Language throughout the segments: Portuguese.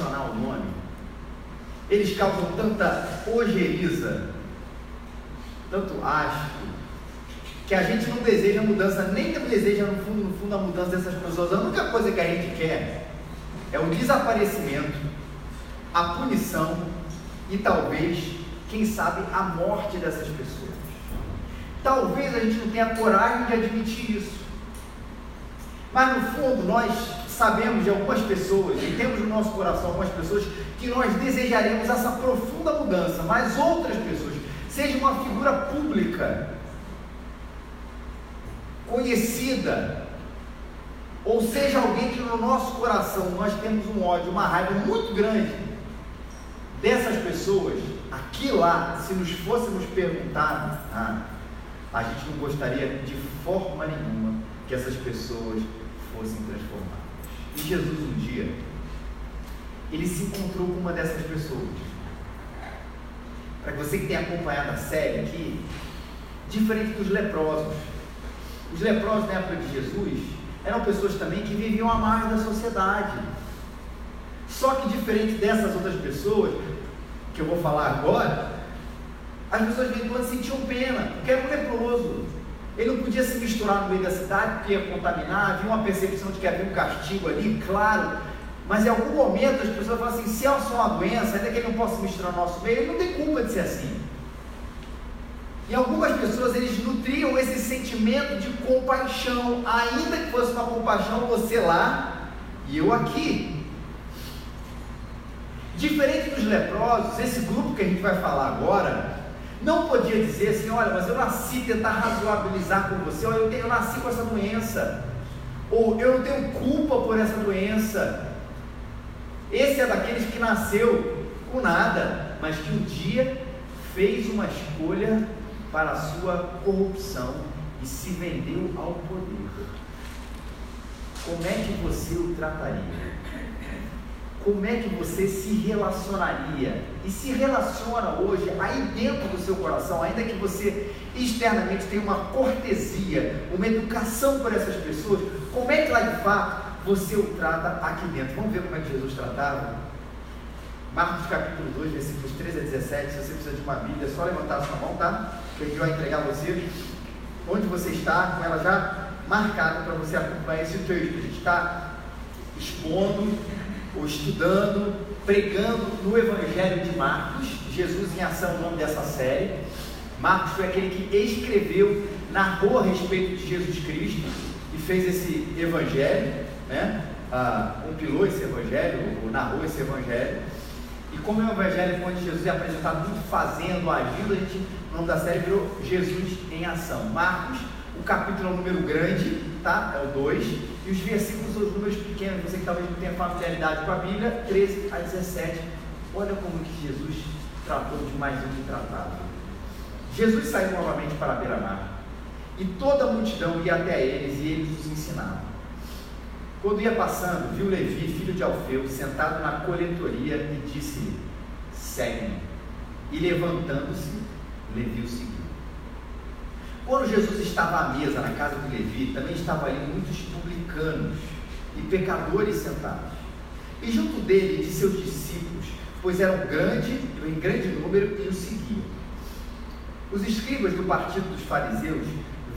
mencionar o nome, eles causam tanta ojeriza, tanto asco, que a gente não deseja mudança, nem deseja no fundo, no fundo a mudança dessas pessoas. A única coisa que a gente quer é o desaparecimento, a punição e talvez, quem sabe, a morte dessas pessoas. Talvez a gente não tenha coragem de admitir isso. Mas no fundo nós sabemos de algumas pessoas e temos no nosso coração algumas pessoas que nós desejaremos essa profunda mudança, mas outras pessoas, seja uma figura pública, conhecida, ou seja alguém que no nosso coração nós temos um ódio, uma raiva muito grande dessas pessoas, aqui lá, se nos fôssemos perguntar, ah, a gente não gostaria de forma nenhuma que essas pessoas fossem transformadas. E Jesus um dia, ele se encontrou com uma dessas pessoas. Para você que tem acompanhado a série aqui, diferente dos leprosos. Os leprosos na época de Jesus eram pessoas também que viviam à margem da sociedade. Só que diferente dessas outras pessoas, que eu vou falar agora, as pessoas quando sentiam pena, porque era um leproso. Ele não podia se misturar no meio da cidade, porque ia contaminar, havia uma percepção de que havia um castigo ali, claro. Mas em algum momento as pessoas falam assim, se é só uma doença, ainda que ele não possa se misturar no nosso meio, ele não tem culpa de ser assim. E algumas pessoas eles nutriam esse sentimento de compaixão, ainda que fosse uma compaixão você lá e eu aqui. Diferente dos leprosos, esse grupo que a gente vai falar agora, não podia dizer assim, olha, mas eu nasci tentar razoabilizar com você, olha, eu, tenho, eu nasci com essa doença, ou eu não tenho culpa por essa doença. Esse é daqueles que nasceu com nada, mas que um dia fez uma escolha para a sua corrupção e se vendeu ao poder. Como é que você o trataria? Como é que você se relacionaria e se relaciona hoje aí dentro do seu coração, ainda que você externamente tenha uma cortesia, uma educação por essas pessoas, como é que lá de fato você o trata aqui dentro? Vamos ver como é que Jesus tratava? Marcos capítulo 2, versículos 13 a 17, se você precisa de uma Bíblia, é só levantar a sua mão, tá? Que gente vai entregar a você onde você está, com ela já marcada para você acompanhar esse texto. A gente está expondo ou estudando, pregando no Evangelho de Marcos, Jesus em Ação, o nome dessa série. Marcos foi aquele que escreveu, narrou a respeito de Jesus Cristo e fez esse Evangelho, né? Ah, compilou esse Evangelho, ou narrou esse Evangelho. E como é um Evangelho onde Jesus é apresentado muito fazendo, agindo, a gente, o nome da série virou Jesus em Ação. Marcos, o capítulo é um número grande, tá? É o 2 e os versículos são os números pequenos, você que talvez não tenha familiaridade com a Bíblia, 13 a 17. Olha como que Jesus tratou de mais um que tratava. Jesus saiu novamente para a beira-mar, e toda a multidão ia até eles, e eles os ensinavam. Quando ia passando, viu Levi, filho de Alfeu, sentado na coletoria, e disse-lhe: Segue-me. E levantando-se, Levi o seguiu. Quando Jesus estava à mesa na casa de Levi, também estavam ali muitos publicanos e pecadores sentados. E junto dele e de seus discípulos, pois eram grande, em grande número, e o seguiam. Os escribas do partido dos fariseus,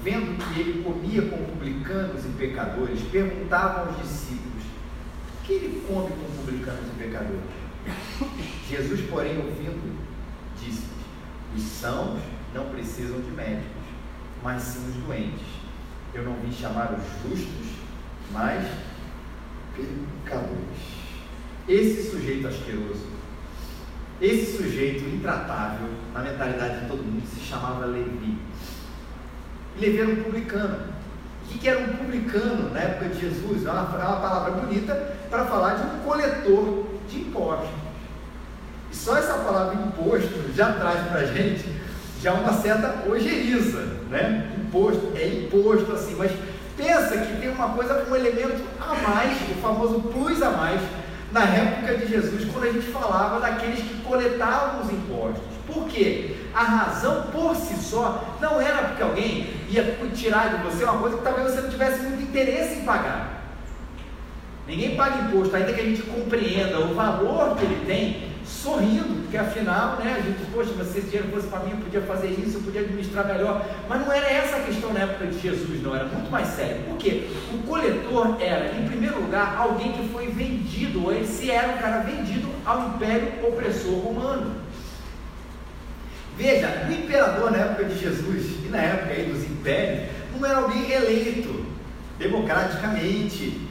vendo que ele comia com publicanos e pecadores, perguntavam aos discípulos: que ele come com publicanos e pecadores? Jesus, porém, ouvindo, disse: os sãos não precisam de médicos mas sim os doentes. Eu não vim chamar os justos, mas pecadores. Esse sujeito asqueroso, esse sujeito intratável, na mentalidade de todo mundo, se chamava Levi. Levi era um publicano. O que era um publicano na época de Jesus? É uma, é uma palavra bonita para falar de um coletor de impostos. E só essa palavra imposto já traz para a gente já uma certa ojeriza, né? Imposto, é imposto assim, mas pensa que tem uma coisa, um elemento a mais, o famoso plus a mais, na época de Jesus, quando a gente falava daqueles que coletavam os impostos. Por quê? A razão por si só não era porque alguém ia tirar de você uma coisa que talvez você não tivesse muito interesse em pagar. Ninguém paga imposto, ainda que a gente compreenda o valor que ele tem, sorrindo, porque afinal, né, a gente, poxa, mas se esse dinheiro fosse para mim, eu podia fazer isso, eu podia administrar melhor. Mas não era essa a questão na época de Jesus, não, era muito mais sério. Por quê? O coletor era, em primeiro lugar, alguém que foi vendido, ou ele se era um cara vendido ao império opressor romano. Veja, o imperador na época de Jesus e na época aí dos impérios não era alguém eleito democraticamente,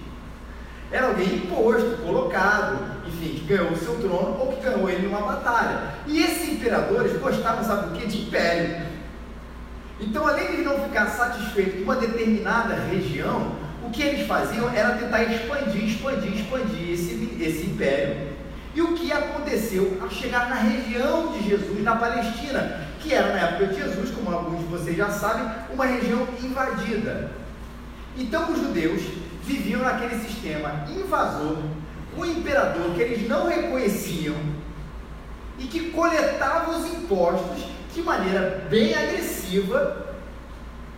era alguém imposto, colocado, enfim, que ganhou o seu trono ou que ganhou ele numa batalha. E esses imperadores gostavam, sabe do que? De império. Então, além de não ficar satisfeito com uma determinada região, o que eles faziam era tentar expandir, expandir, expandir esse, esse império. E o que aconteceu ao chegar na região de Jesus, na Palestina, que era na época de Jesus, como alguns de vocês já sabem, uma região invadida. Então os judeus viviam naquele sistema invasor, um imperador que eles não reconheciam e que coletava os impostos de maneira bem agressiva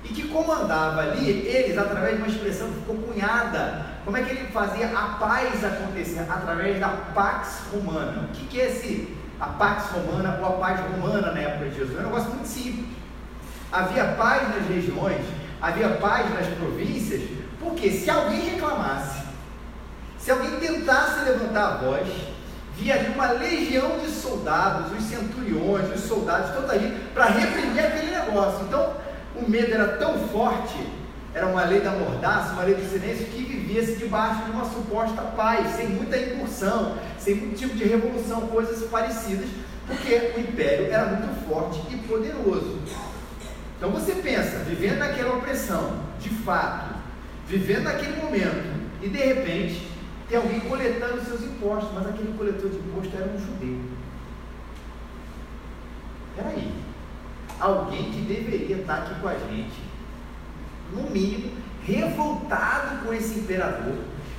e que comandava ali eles através de uma expressão que ficou cunhada. Como é que ele fazia a paz acontecer? Através da Pax Romana. O que, que é esse, a Pax Romana ou a paz romana na época de Jesus? É um negócio muito simples. Havia paz nas regiões, havia paz nas províncias, porque se alguém reclamasse, se alguém tentasse levantar a voz, via uma legião de soldados, os centuriões, os soldados, todos ali, para reprimir aquele negócio. Então, o medo era tão forte, era uma lei da mordaça, uma lei do silêncio, que vivia-se debaixo de uma suposta paz, sem muita incursão, sem muito tipo de revolução, coisas parecidas, porque o império era muito forte e poderoso. Então você pensa, vivendo naquela opressão, de fato, vivendo naquele momento, e de repente tem alguém coletando seus impostos, mas aquele coletor de imposto era um judeu. Peraí, alguém que deveria estar aqui com a gente, no mínimo, revoltado com esse imperador,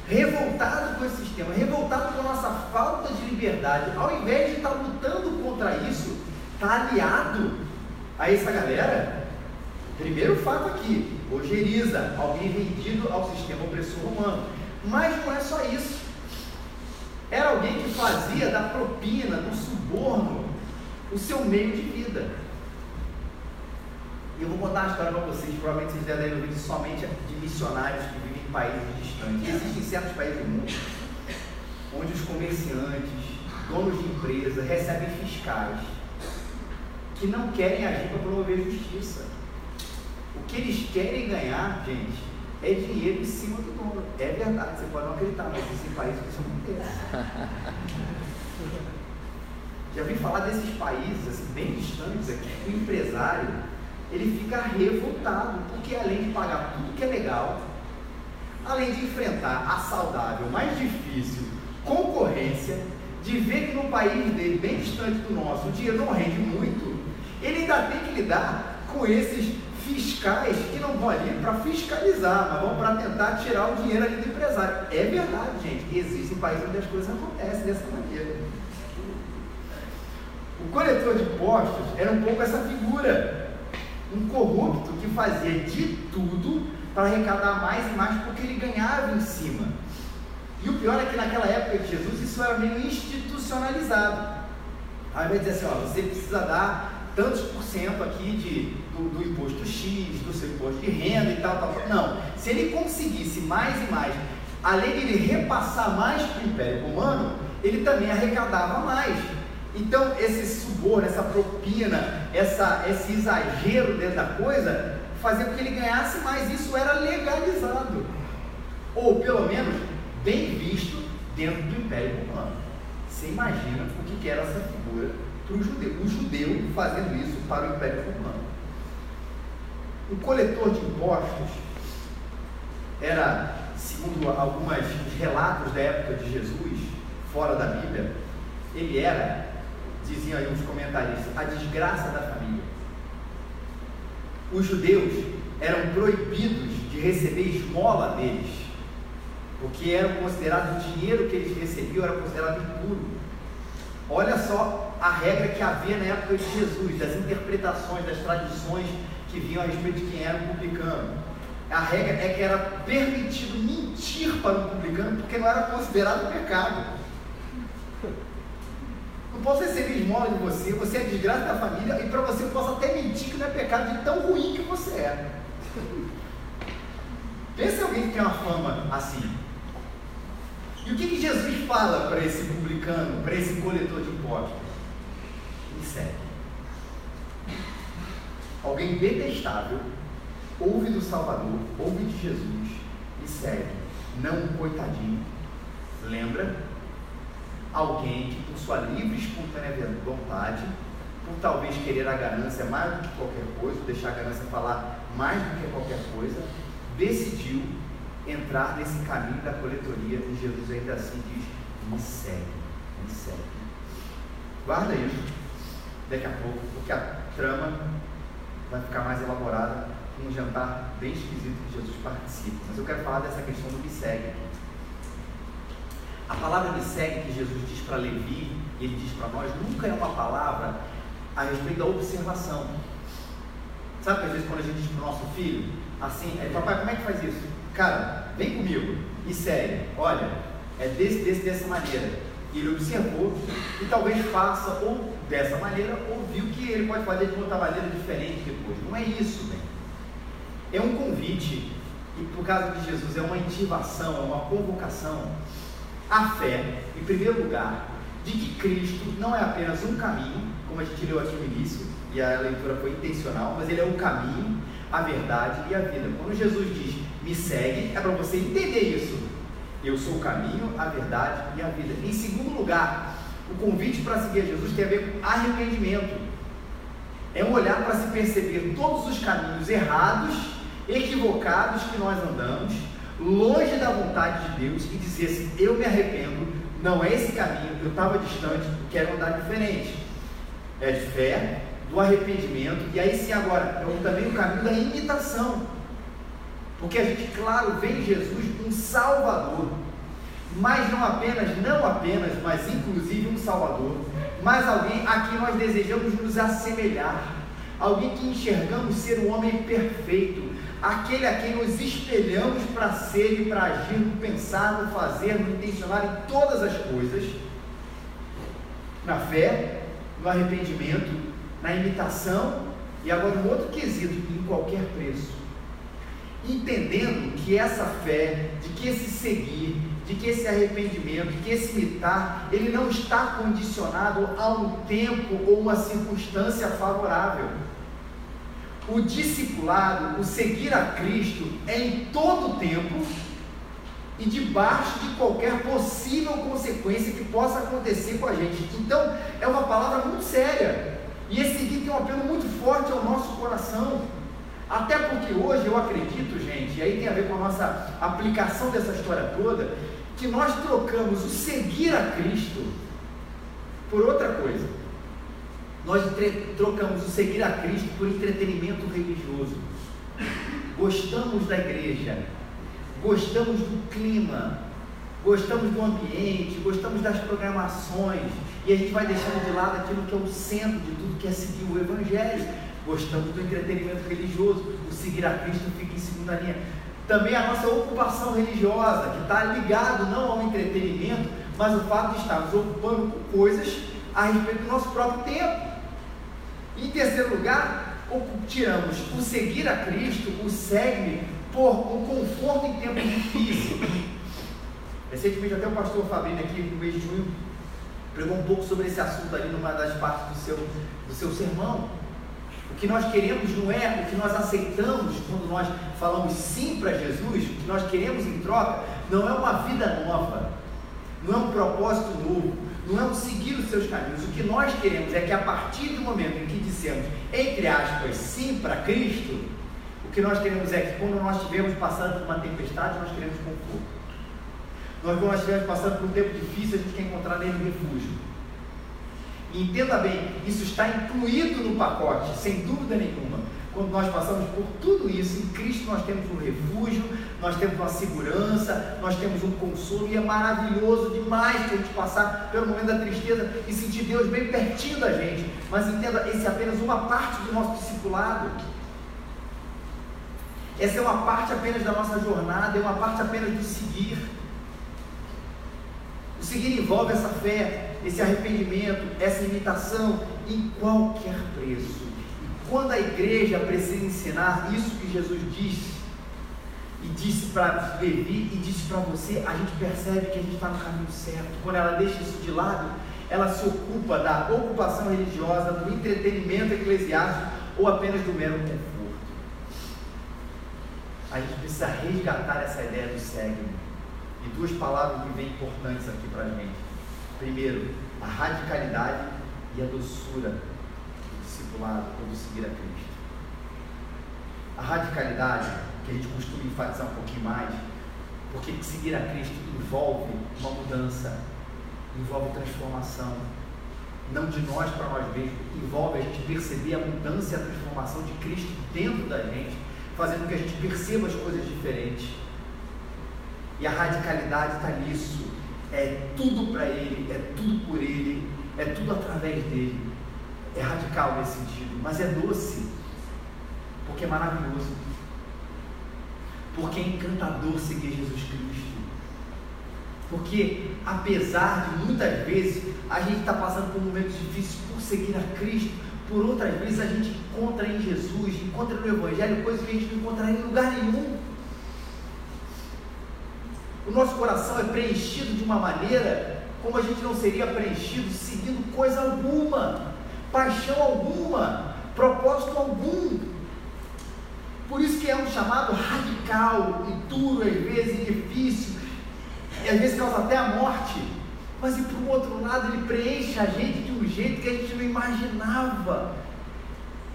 revoltado com esse sistema, revoltado com a nossa falta de liberdade, ao invés de estar lutando contra isso, está aliado a essa galera Primeiro fato aqui, ojeriza, alguém vendido ao sistema opressor romano. Mas não é só isso. Era alguém que fazia da propina, do suborno, o seu meio de vida. E eu vou contar uma história para vocês, provavelmente vocês já devem ouvir somente de missionários que vivem em países distantes. Existem certos países do mundo onde os comerciantes, donos de empresa, recebem fiscais que não querem agir para promover justiça. O que eles querem ganhar, gente, é dinheiro em cima do dono. É verdade, você pode não acreditar, mas existem países que isso acontece. Já vi falar desses países assim, bem distantes aqui, o empresário ele fica revoltado, porque além de pagar tudo que é legal, além de enfrentar a saudável, mais difícil concorrência, de ver que no país dele, bem distante do nosso, o dinheiro não rende muito, ele ainda tem que lidar com esses fiscais que não vão ali para fiscalizar, mas vão para tentar tirar o dinheiro ali do empresário. É verdade, gente, existem países onde as coisas acontecem dessa maneira. O coletor de impostos era um pouco essa figura, um corrupto que fazia de tudo para arrecadar mais e mais porque ele ganhava em cima. E o pior é que naquela época de Jesus isso era meio institucionalizado. Aí vai dizer assim, ó, você precisa dar tantos por cento aqui de, do, do, imposto X, do seu imposto de renda e tal, tal, tal. Não. Se ele conseguisse mais e mais, além de ele repassar mais para o Império Romano, ele também arrecadava mais. Então, esse suborno, essa propina, essa, esse exagero dentro da coisa, fazia com que ele ganhasse mais. Isso era legalizado. Ou, pelo menos, bem visto dentro do Império Romano. Você imagina o que, era essa figura para o judeu. O judeu fazendo isso para o Império Romano. O coletor de impostos era, segundo alguns relatos da época de Jesus, fora da Bíblia, ele era, diziam aí os comentaristas, a desgraça da família. Os judeus eram proibidos de receber esmola deles, porque era considerado o dinheiro que eles recebiam era considerado impuro. Olha só a regra que havia na época de Jesus, das interpretações, das tradições que vinham a respeito de quem era o publicano. a regra é que era permitido mentir para o publicano porque não era considerado pecado. Não posso receber esmola de você, você é desgraça da família e para você eu posso até mentir que não é pecado de tão ruim que você é. Pensa alguém que tem uma fama assim. E o que, que Jesus fala para esse publicano, para esse coletor de impostos? Me segue. Alguém detestável, ouve do Salvador, ouve de Jesus e segue. Não um coitadinho. Lembra? Alguém que, por sua livre e espontânea vontade, por talvez querer a ganância mais do que qualquer coisa, deixar a ganância falar mais do que qualquer coisa, decidiu entrar nesse caminho da coletoria e Jesus ainda assim diz: me segue, me segue. Guarda isso, daqui a pouco, porque a trama vai ficar mais elaborada um jantar bem esquisito que Jesus participa. Mas eu quero falar dessa questão do me segue aqui. A palavra me segue que Jesus diz para Levi e ele diz para nós nunca é uma palavra a respeito da observação. Sabe que às vezes quando a gente diz para o nosso filho, assim, papai, como é que faz isso? Cara, vem comigo e segue. Olha, é desse, desse, dessa maneira. E ele observou e talvez faça ou dessa maneira ou viu que ele pode fazer de outra maneira diferente depois. Não é isso, bem é um convite, e por caso de Jesus é uma ativação, é uma convocação à fé, em primeiro lugar, de que Cristo não é apenas um caminho, como a gente leu aqui no início, e a leitura foi intencional, mas ele é o caminho, a verdade e a vida. Quando Jesus diz, me segue, é para você entender isso. Eu sou o caminho, a verdade e a vida. Em segundo lugar, o convite para seguir Jesus tem a ver com arrependimento. É um olhar para se perceber todos os caminhos errados equivocados que nós andamos, longe da vontade de Deus e dizer assim: eu me arrependo, não é esse caminho, eu estava distante, quero andar diferente. É de fé, do arrependimento, e aí sim agora, é também o caminho da imitação. Porque a gente, claro, vê em Jesus um Salvador, mas não apenas, não apenas, mas inclusive um Salvador, mas alguém a quem nós desejamos nos assemelhar, alguém que enxergamos ser um homem perfeito, aquele a quem nos espelhamos para ser e para agir, no pensar, no fazer, no intencionar em todas as coisas, na fé, no arrependimento, na imitação e agora um outro quesito, em qualquer preço. Entendendo que essa fé, de que esse seguir, de que esse arrependimento, de que esse imitar, ele não está condicionado a um tempo ou uma circunstância favorável. O discipulado, o seguir a Cristo, é em todo o tempo e debaixo de qualquer possível consequência que possa acontecer com a gente. Então, é uma palavra muito séria. E esse seguir tem um apelo muito forte ao nosso coração. Até porque hoje eu acredito, gente, e aí tem a ver com a nossa aplicação dessa história toda, que nós trocamos o seguir a Cristo por outra coisa. Nós trocamos o seguir a Cristo por entretenimento religioso. Gostamos da igreja, gostamos do clima, gostamos do ambiente, gostamos das programações, e a gente vai deixando de lado aquilo que é o centro de tudo, que é seguir o Evangelho. Gostamos do entretenimento religioso, o seguir a Cristo fica em segunda linha. Também a nossa ocupação religiosa, que está ligado não ao entretenimento, mas o fato de estarmos ocupando com coisas a respeito do nosso próprio tempo. Em terceiro lugar, tiramos o seguir a Cristo, o segue por um conforto em tempos difíceis. Recentemente até o pastor Fabrício aqui no mês de junho pregou um pouco sobre esse assunto ali numa das partes do seu, do seu sermão. O que nós queremos não é o que nós aceitamos quando nós falamos sim para Jesus, o que nós queremos em troca não é uma vida nova, não é um propósito novo, não é um seguir os seus caminhos. O que nós queremos é que a partir do momento em que dissemos, entre aspas, sim para Cristo, o que nós queremos é que quando nós estivermos passando por uma tempestade, nós queremos conforto. Nós, quando nós estivermos passando por um tempo difícil, a gente quer encontrar nele refúgio. Entenda bem, isso está incluído no pacote, sem dúvida nenhuma. Quando nós passamos por tudo isso, em Cristo nós temos um refúgio, nós temos uma segurança, nós temos um consolo, e é maravilhoso demais a gente passar pelo momento da tristeza e sentir Deus bem pertinho da gente. Mas entenda, esse é apenas uma parte do nosso discipulado. Essa é uma parte apenas da nossa jornada, é uma parte apenas do seguir. O seguir envolve essa fé, esse arrependimento, essa imitação em qualquer preço. Quando a igreja precisa ensinar isso que Jesus disse, e disse para Levi e disse para você, a gente percebe que a gente está no caminho certo. Quando ela deixa isso de lado, ela se ocupa da ocupação religiosa, do entretenimento eclesiástico ou apenas do mero conforto. A gente precisa resgatar essa ideia do segue. E duas palavras que vêm importantes aqui para a gente. Primeiro, a radicalidade e a doçura do discipulado ou do seguir a Cristo. A radicalidade, que a gente costuma enfatizar um pouquinho mais, porque seguir a Cristo envolve uma mudança, envolve transformação. Não de nós para nós mesmos, envolve a gente perceber a mudança e a transformação de Cristo dentro da gente, fazendo com que a gente perceba as coisas diferentes. E a radicalidade está nisso. É tudo para Ele, é tudo por Ele, é tudo através dele. É radical nesse sentido, mas é doce, porque é maravilhoso, porque é encantador seguir Jesus Cristo. Porque, apesar de muitas vezes a gente estar tá passando por momentos difíceis por seguir a Cristo, por outras vezes a gente encontra em Jesus, encontra no Evangelho coisas que a gente não encontraria em lugar nenhum. O nosso coração é preenchido de uma maneira como a gente não seria preenchido seguindo coisa alguma, paixão alguma, propósito algum. Por isso que é um chamado radical e duro, às vezes, e difícil, e às vezes causa até a morte. Mas e por um outro lado, ele preenche a gente de um jeito que a gente não imaginava.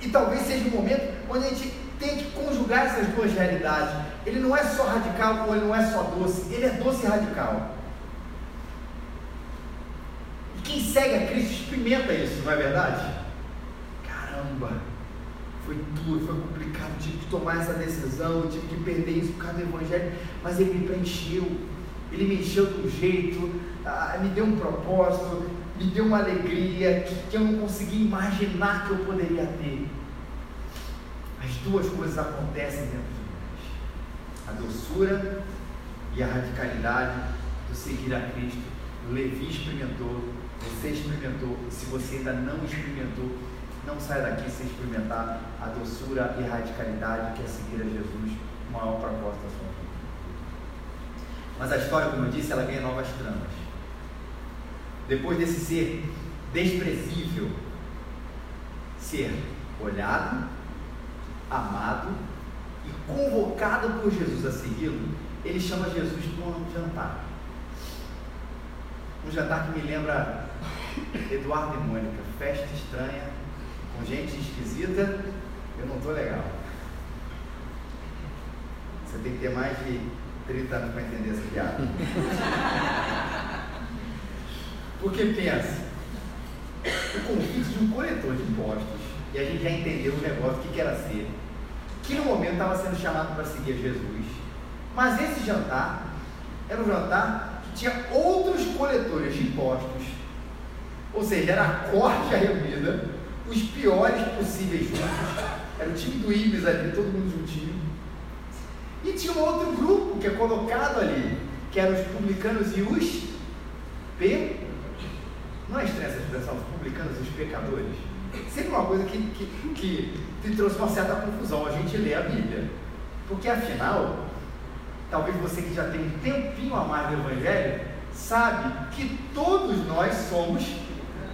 E talvez seja um momento onde a gente tem que conjugar essas duas realidades. Ele não é só radical ou ele não é só doce, ele é doce e radical. E quem segue a Cristo experimenta isso, não é verdade? Caramba, foi duro, foi complicado, tive que tomar essa decisão, tive que perder isso por causa do Evangelho, mas ele me preencheu, ele me encheu de um jeito, ah, me deu um propósito, me deu uma alegria que, que eu não conseguia imaginar que eu poderia ter. As duas coisas acontecem dentro de nós: a doçura e a radicalidade do seguir a Cristo. O Levi experimentou, você experimentou, se você ainda não experimentou, não saia daqui sem experimentar a doçura e a radicalidade que é seguir a Jesus, o maior propósito da sua vida. Mas a história, como eu disse, ela ganha novas tramas. Depois desse ser desprezível, ser olhado, amado e convocado por Jesus a segui-lo, ele chama Jesus para um jantar. Um jantar que me lembra Eduardo e Mônica, festa estranha, com gente esquisita, eu não estou legal. Você tem que ter mais de 30 anos para entender essa piada. Porque pensa, o convite de um coletor de impostos, e a gente já entendeu o negócio, o que, era ser, que no momento estava sendo chamado para seguir Jesus. Mas esse jantar era um jantar que tinha outros coletores de impostos ou seja, era a corte reunida, os piores possíveis juntos. Era o time do Ibis ali, todo mundo juntinho. E tinha um outro grupo que é colocado ali, que eram os publicanos e os P. Não é estranha essa expressão, os publicanos e os pecadores? Sempre uma coisa que, que, que te trouxe uma certa confusão a gente lê a Bíblia. Porque afinal, talvez você que já tem um tempinho a mais do Evangelho, sabe que todos nós somos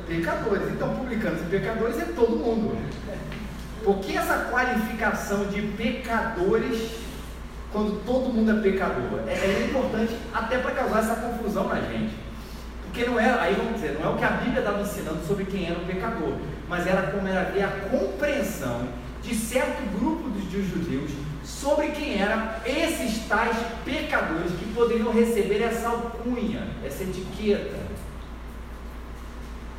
pecadores. Então, publicanos e pecadores é todo mundo. Por que essa qualificação de pecadores quando todo mundo é pecador? É, é importante até para causar essa confusão na gente. Porque não é, aí vamos dizer, não é o que a Bíblia estava ensinando sobre quem era o pecador, mas era como era a compreensão de certo grupo dos judeus sobre quem eram esses tais pecadores que poderiam receber essa alcunha, essa etiqueta.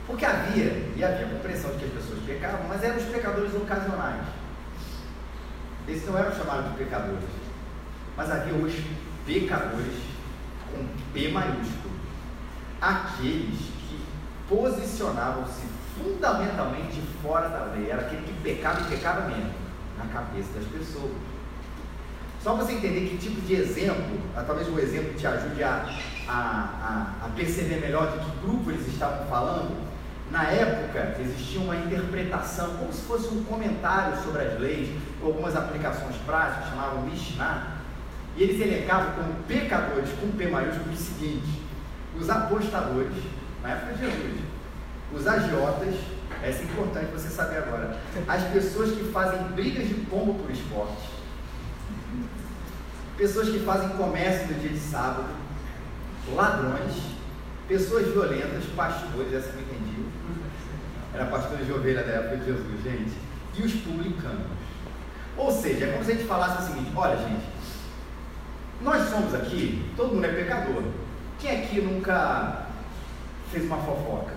Porque havia, e havia a compreensão de que as pessoas pecavam, mas eram os pecadores ocasionais. Esses não eram chamados de pecadores. Mas havia os pecadores com P maiúsculo. Aqueles que posicionavam-se fundamentalmente fora da lei. Era aquele que pecava e pecava mesmo, na cabeça das pessoas. Só para você entender que tipo de exemplo, ah, talvez o exemplo te ajude a, a, a, a perceber melhor de que grupo eles estavam falando. Na época existia uma interpretação, como se fosse um comentário sobre as leis, ou algumas aplicações práticas, chamavam Mishnah, e eles elencavam como pecadores, com P maiúsculo, o seguinte: os apostadores, na época de Jesus, os agiotas, essa é importante você saber agora, as pessoas que fazem brigas de pombo por esporte, pessoas que fazem comércio no dia de sábado, ladrões, pessoas violentas, pastores, essa eu entendi, era pastor de ovelha da época de Jesus, gente, e os publicanos. Ou seja, é como se a gente falasse o seguinte: olha, gente, nós somos aqui, todo mundo é pecador. Quem aqui nunca fez uma fofoca?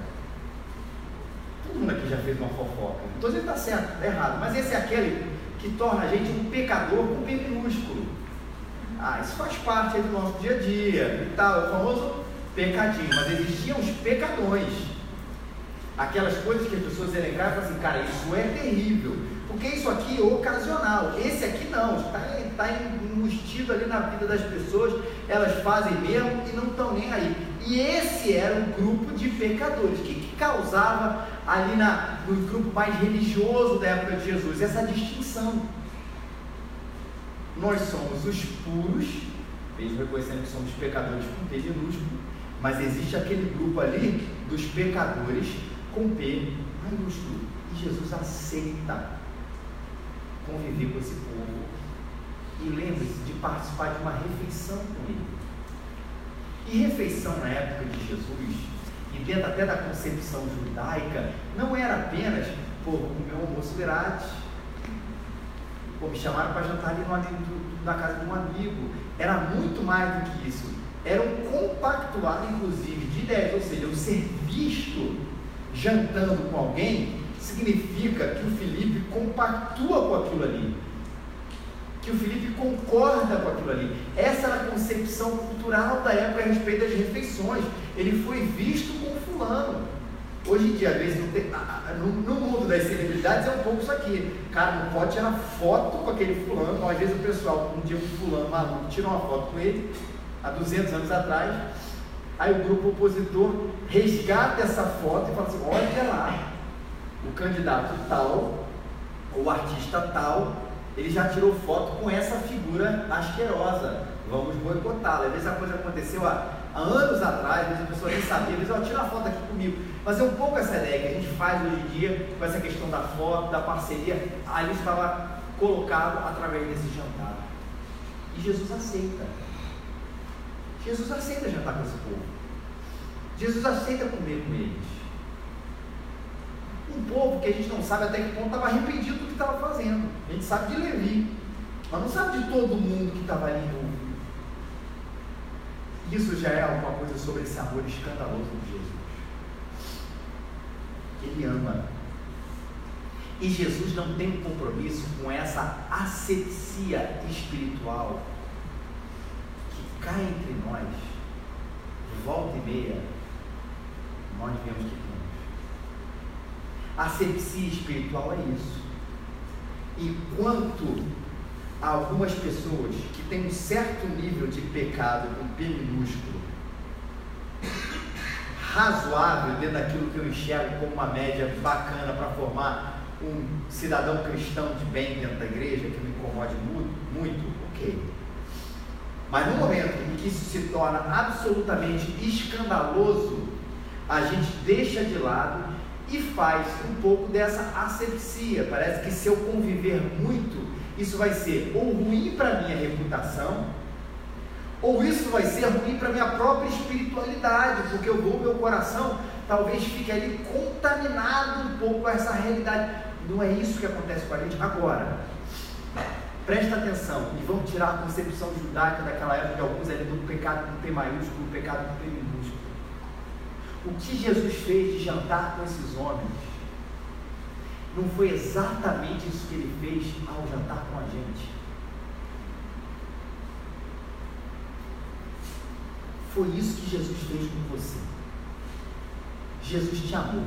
Todo mundo aqui já fez uma fofoca. Não estou dizendo que está certo, está errado, mas esse é aquele que torna a gente um pecador com P minúsculo. Ah, isso faz parte do nosso dia a dia e tal, o famoso pecadinho. Mas existiam os pecadores. Aquelas coisas que as pessoas elencaram e falaram assim, cara, isso é terrível. Porque isso aqui é ocasional. Esse aqui não, está, está enrustido ali na vida das pessoas, elas fazem mesmo e não estão nem aí. E esse era um grupo de pecadores. O que, que causava ali na, no grupo mais religioso da época de Jesus? Essa distinção. Nós somos os puros, mesmo reconhecendo que somos pecadores com P minúsculo, mas existe aquele grupo ali dos pecadores com P maiúsculo. E Jesus aceita conviver com esse povo. E lembre-se de participar de uma refeição com ele. E refeição na época de Jesus, e dentro até da concepção judaica, não era apenas, pô, comer um almoço grátis. Pô, me chamaram para jantar ali no, na casa de um amigo. Era muito mais do que isso. Era um compactuado, inclusive, de ideias, ou seja, o ser visto jantando com alguém significa que o Felipe compactua com aquilo ali, que o Felipe concorda com aquilo ali. Essa era a concepção cultural da época a respeito das refeições. Ele foi visto com fulano. Hoje em dia, às vezes, no, mundo das celebridades é um pouco isso aqui. Cara, não pode tirar foto com aquele fulano. Às vezes o pessoal, um dia um fulano maluco, tira uma foto com ele, há 200 anos atrás. Aí o grupo opositor resgata essa foto e fala assim: olha lá, o candidato tal, o artista tal, ele já tirou foto com essa figura asquerosa. Vamos boicotá-la. Às vezes a coisa aconteceu há, anos atrás, às vezes a pessoa nem sabia, às vezes, ó, tira a foto aqui comigo. Mas é um pouco essa ideia que a gente faz hoje em dia com essa questão da foto, da parceria. Ali estava colocado através desse jantar. E Jesus aceita. Jesus aceita jantar com esse povo. Jesus aceita comer com eles um povo que a gente não sabe até que ponto estava arrependido do que estava fazendo. A gente sabe de Levi, mas não sabe de todo mundo que estava ali envolvido. Isso já é alguma coisa sobre esse amor escandaloso de Jesus. Ele ama. E Jesus não tem compromisso com essa asepsia espiritual que cai entre nós, volta e meia, nós vemos que Asepsia espiritual é isso. Enquanto algumas pessoas que têm um certo nível de pecado com P minúsculo, razoável dentro daquilo que eu enxergo como uma média bacana para formar um cidadão cristão de bem dentro da igreja, que me incomode muito, muito, ok. Mas no momento em que isso se torna absolutamente escandaloso, a gente deixa de lado e faz um pouco dessa asepsia. Parece que se eu conviver muito, isso vai ser ou ruim para minha reputação, ou isso vai ser ruim para minha própria espiritualidade, porque eu vou meu coração talvez fique ali contaminado um pouco com essa realidade. Não é isso que acontece com a gente agora. Presta atenção e vamos tirar a concepção judaica daquela época de alguns ali do pecado com P maiúsculo, do pecado com P minúsculo. O que Jesus fez de jantar com esses homens não foi exatamente isso que ele fez ao jantar com a gente. Foi isso que Jesus fez com você. Jesus te amou.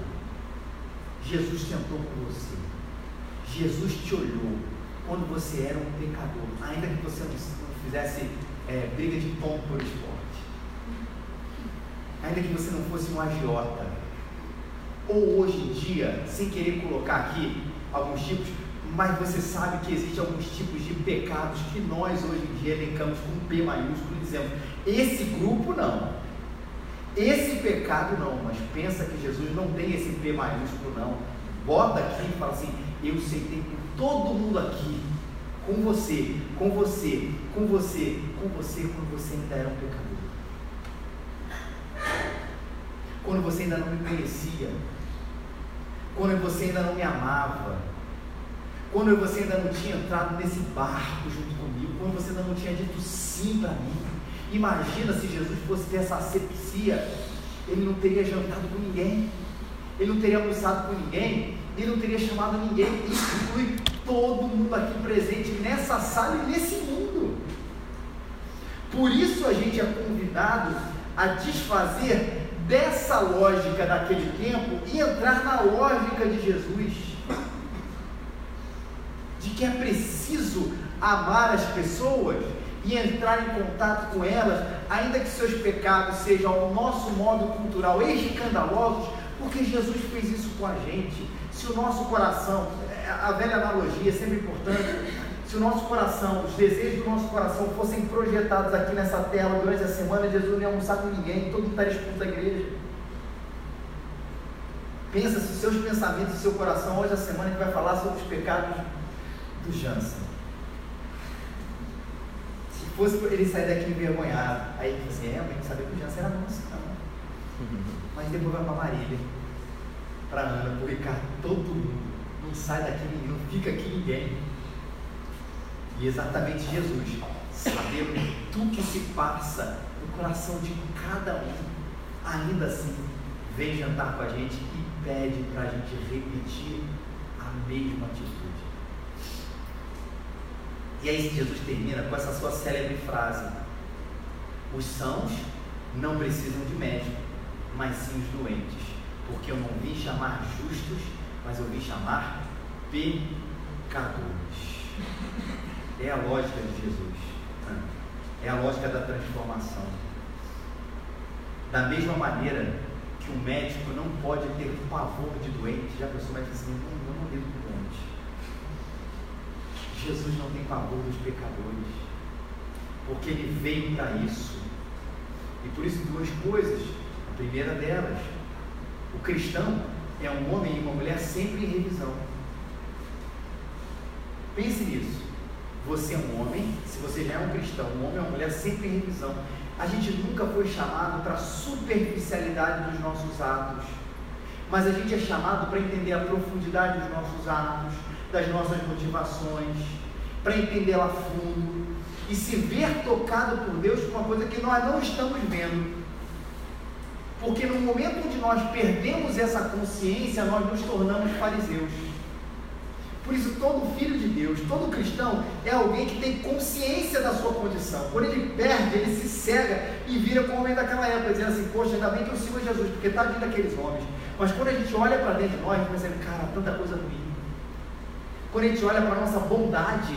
Jesus tentou com você. Jesus te olhou. quando você era um pecador, ainda que você não fizesse é, briga de tom por esporte, ainda que você não fosse um agiota, ou hoje em dia, sem querer colocar aqui alguns tipos, mas você sabe que existem alguns tipos de pecados que nós hoje em dia elencamos com P maiúsculo e dizemos: esse grupo não, esse pecado não, mas pensa que Jesus não tem esse P maiúsculo, não. Bota aqui e fala assim: eu que tem todo mundo aqui, com você, com você, com você, com você, quando você ainda era um pecador. Quando você ainda não me conhecia, quando você ainda não me amava, quando você ainda não tinha entrado nesse barco junto comigo, quando você ainda não tinha dito sim para mim. Imagina se Jesus fosse ter essa asepsia, ele não teria jantado com ninguém, ele não teria almoçado com ninguém, ele não teria chamado ninguém, inclui todo mundo aqui presente nessa sala e nesse mundo. Por isso a gente é convidado a desfazer dessa lógica daquele tempo e entrar na lógica de Jesus. De que é preciso amar as pessoas e entrar em contato com elas, ainda que seus pecados sejam ao nosso modo cultural escandalosos, porque Jesus fez isso com a gente. Se o nosso coração, é, a velha analogia é sempre importante, se o nosso coração, os desejos do nosso coração fossem projetados aqui nessa tela durante a semana, Jesus não ia almoçar com ninguém, todo mundo estaria expulso da igreja. Pensa se os seus pensamentos, o seu coração, hoje a semana que vai falar sobre os pecados do Jansen. Se fosse ele sair daqui envergonhado, aí você assim, é, mas sabia que o Jansen era nosso, não. Mas depois vai para Marília, para Ana, para Ricardo, todo mundo. Não sai daqui, não fica aqui ninguém. E exatamente Jesus, sabendo tudo que se passa no coração de cada um, ainda assim, vem jantar com a gente e pede para a gente repetir a mesma atitude. E aí Jesus termina com essa sua célebre frase: Os sãos não precisam de médico, mas sim os doentes, porque eu não vim chamar justos, mas eu vim chamar pecadores. É a lógica de Jesus. Né? É a lógica da transformação. Da mesma maneira que o médico não pode ter pavor de doente, já a pessoa vai dizer assim, não, eu não lido doente. Jesus não tem pavor dos pecadores, porque ele veio para isso. E por isso duas coisas. A primeira delas, o cristão é um homem e uma mulher sempre em revisão. Pense nisso. Você é um homem, se você já é um cristão, um homem ou uma mulher sempre em revisão. A gente nunca foi chamado para a superficialidade dos nossos atos, mas a gente é chamado para entender a profundidade dos nossos atos, das nossas motivações, para entender a fundo e se ver tocado por Deus por uma coisa que nós não estamos vendo. Porque no momento onde nós perdemos essa consciência, nós nos tornamos fariseus. Por isso, todo filho de Deus, todo cristão, é alguém que tem consciência da sua condição. Quando ele perde, ele se cega e vira como o homem daquela época, dizendo assim: Poxa, ainda bem que eu sigo Jesus, porque está dentro daqueles homens. Mas quando a gente olha para dentro de nós, a gente pensa, cara, tanta coisa ruim. Quando a gente olha para a nossa bondade,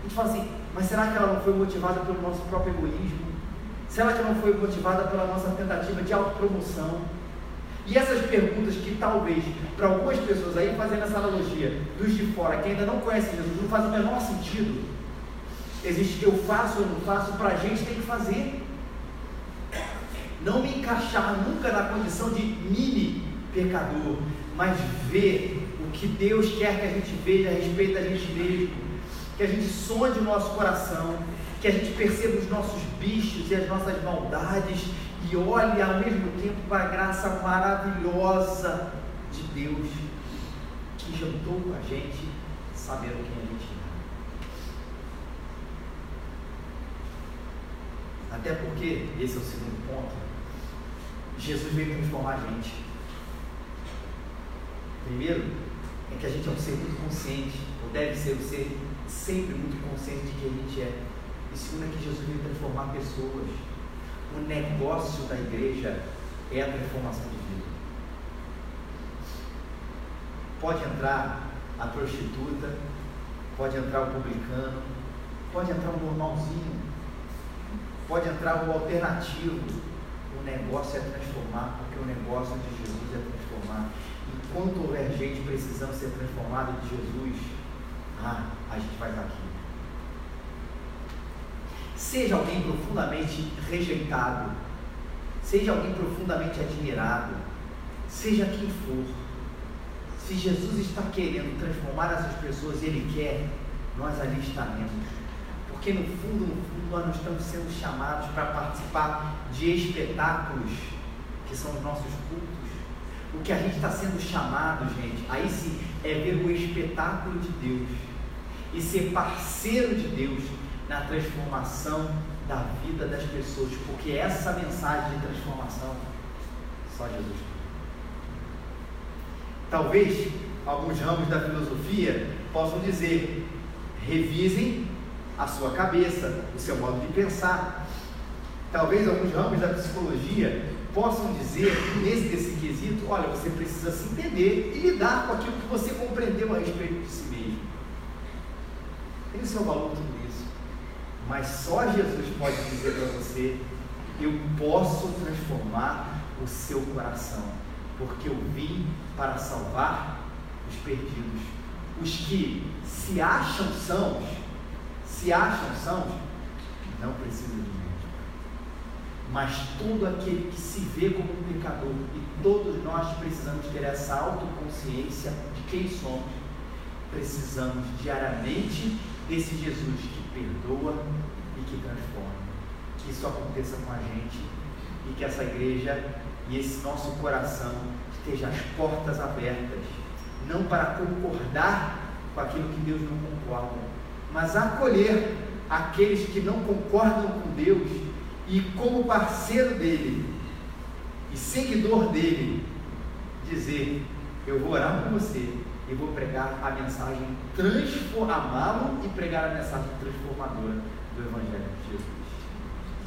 a gente fala assim: Mas será que ela não foi motivada pelo nosso próprio egoísmo? Será que não foi motivada pela nossa tentativa de autopromoção? E essas perguntas que talvez, para algumas pessoas aí, fazendo essa analogia, dos de fora, que ainda não conhecem Jesus, não faz o menor sentido. Existe eu faço ou não faço, para a gente tem que fazer. Não me encaixar nunca na condição de mini pecador, mas ver o que Deus quer que a gente veja a respeito da gente mesmo, que a gente sonde o nosso coração, que a gente perceba os nossos bichos e as nossas maldades e olhe ao mesmo tempo para a graça maravilhosa de Deus que jantou com a gente, sabendo quem a gente é. Até porque, esse é o segundo ponto, Jesus veio transformar a gente. Primeiro, é que a gente é um ser muito consciente, ou deve ser um ser sempre muito consciente de quem a gente é. E segundo é que Jesus veio transformar pessoas o negócio da igreja é a transformação de vida. Pode entrar a prostituta, pode entrar o publicano, pode entrar o normalzinho, pode entrar o alternativo. O negócio é transformar, porque o negócio de Jesus é transformar. Enquanto houver gente precisando ser transformada de Jesus, ah, a gente faz aquilo. Seja alguém profundamente rejeitado, seja alguém profundamente admirado, seja quem for. Se Jesus está querendo transformar essas pessoas e Ele quer, nós ali estaremos. Porque no fundo, no fundo, nós não estamos sendo chamados para participar de espetáculos que são os nossos cultos. O que a gente está sendo chamado, gente, aí sim, é ver o espetáculo de Deus e ser parceiro de Deus na transformação da vida das pessoas, porque essa mensagem de transformação só Jesus tem. Talvez alguns ramos da filosofia possam dizer: revisem a sua cabeça, o seu modo de pensar. Talvez alguns ramos da psicologia possam dizer, nesse desse quesito, olha, você precisa se entender e lidar com aquilo que você compreendeu a respeito de si mesmo. Tem o seu valor tudo. Mas só Jesus pode dizer para você: eu posso transformar o seu coração, porque eu vim para salvar os perdidos. Os que se acham sãos, se acham sãos, não precisam de médico. Mas todo aquele que se vê como um pecador, e todos nós precisamos ter essa autoconsciência de quem somos, precisamos diariamente desse Jesus perdoa e que transforma. Que isso aconteça com a gente e que essa igreja e esse nosso coração esteja as portas abertas, não para concordar com aquilo que Deus não concorda, mas acolher aqueles que não concordam com Deus e como parceiro dele e seguidor dele dizer, eu vou orar por você e vou pregar a mensagem transformá-lo e pregar a mensagem transformadora do Evangelho de Jesus.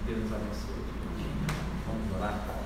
Deus nos abençoe. Vamos orar.